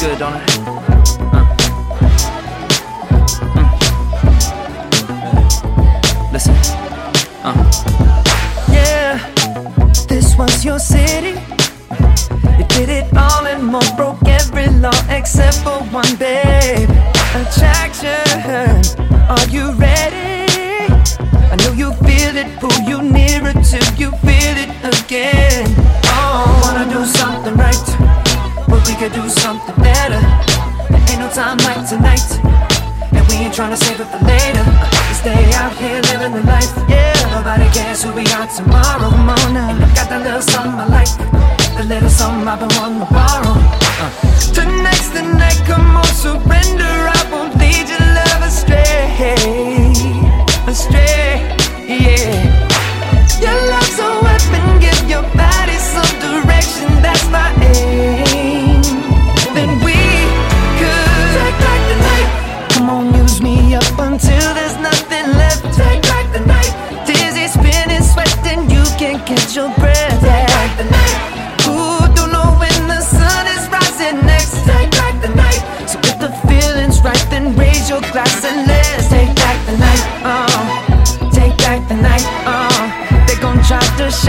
Good, don't it? Uh. Listen. Uh. Yeah, this was your city. For one, babe. Attraction, are you ready? I know you feel it, pull you nearer till you feel it again. Oh, wanna do something right, but we could do something better. There ain't no time like tonight, and we ain't tryna save it for later. We stay out here living the life, yeah. Nobody cares who we are tomorrow. Come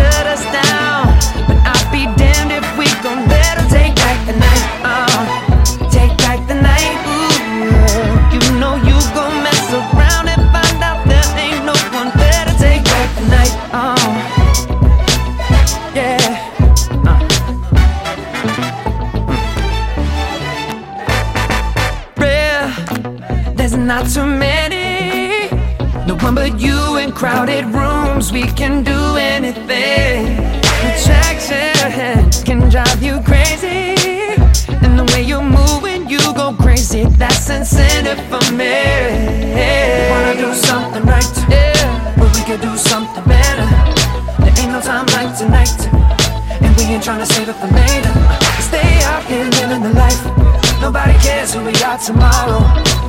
shut us down, but I'll be damned if we gon' let 'em take back the night. Uh, take back the night. Ooh, you know you gon' mess around and find out there ain't no one better. Take back the night. Uh, yeah. Uh. Rare, there's not too many. No one but you in crowded rooms. We can do anything. Attraction can drive you crazy. And the way you move when you go crazy, that's incentive for me. Wanna do something right, yeah. But we could do something better. There ain't no time like tonight. And we ain't tryna save it for later. Stay out here living the life. Nobody cares who we are tomorrow.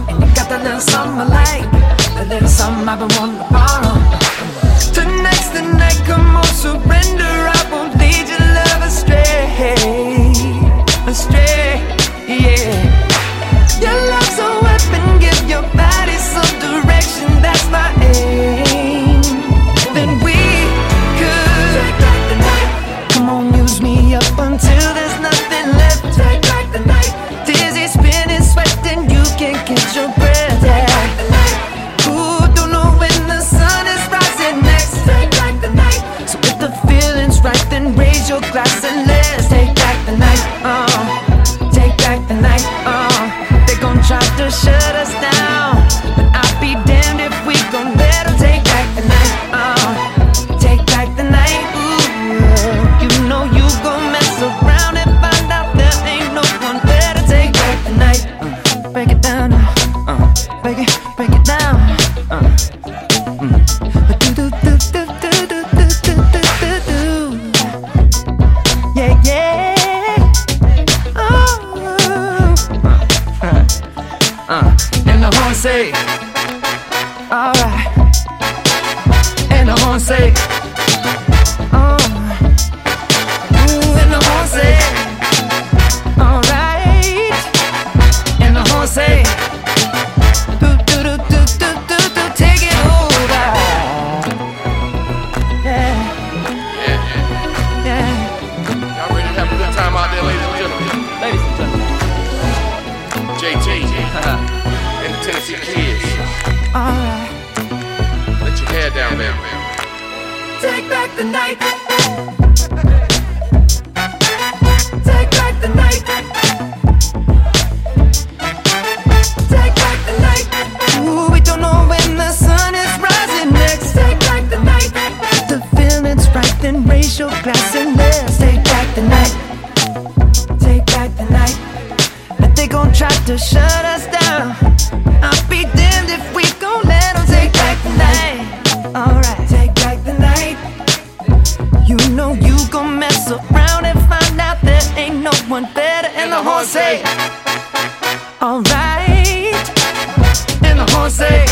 And you got that little something I like. That little something I've been wanting to borrow. Tonight's the night, come on, surrender. Your glass and let's take back the night. Uh, take back the night. Uh, they gon' try to shut us down, but I'll be damned if we gon' let 'em take back the night. Uh, take back the night. Ooh, you know you gon' mess around and find out there ain't no one better. Take back the night. Uh, break it down. Uh, break it, Yeah. Oh. Uh, and the horn say, alright. And the horn say, and the Tennessee Kids. Alright. Let your hair down, man. Take back the night. say, alright. And the horn say,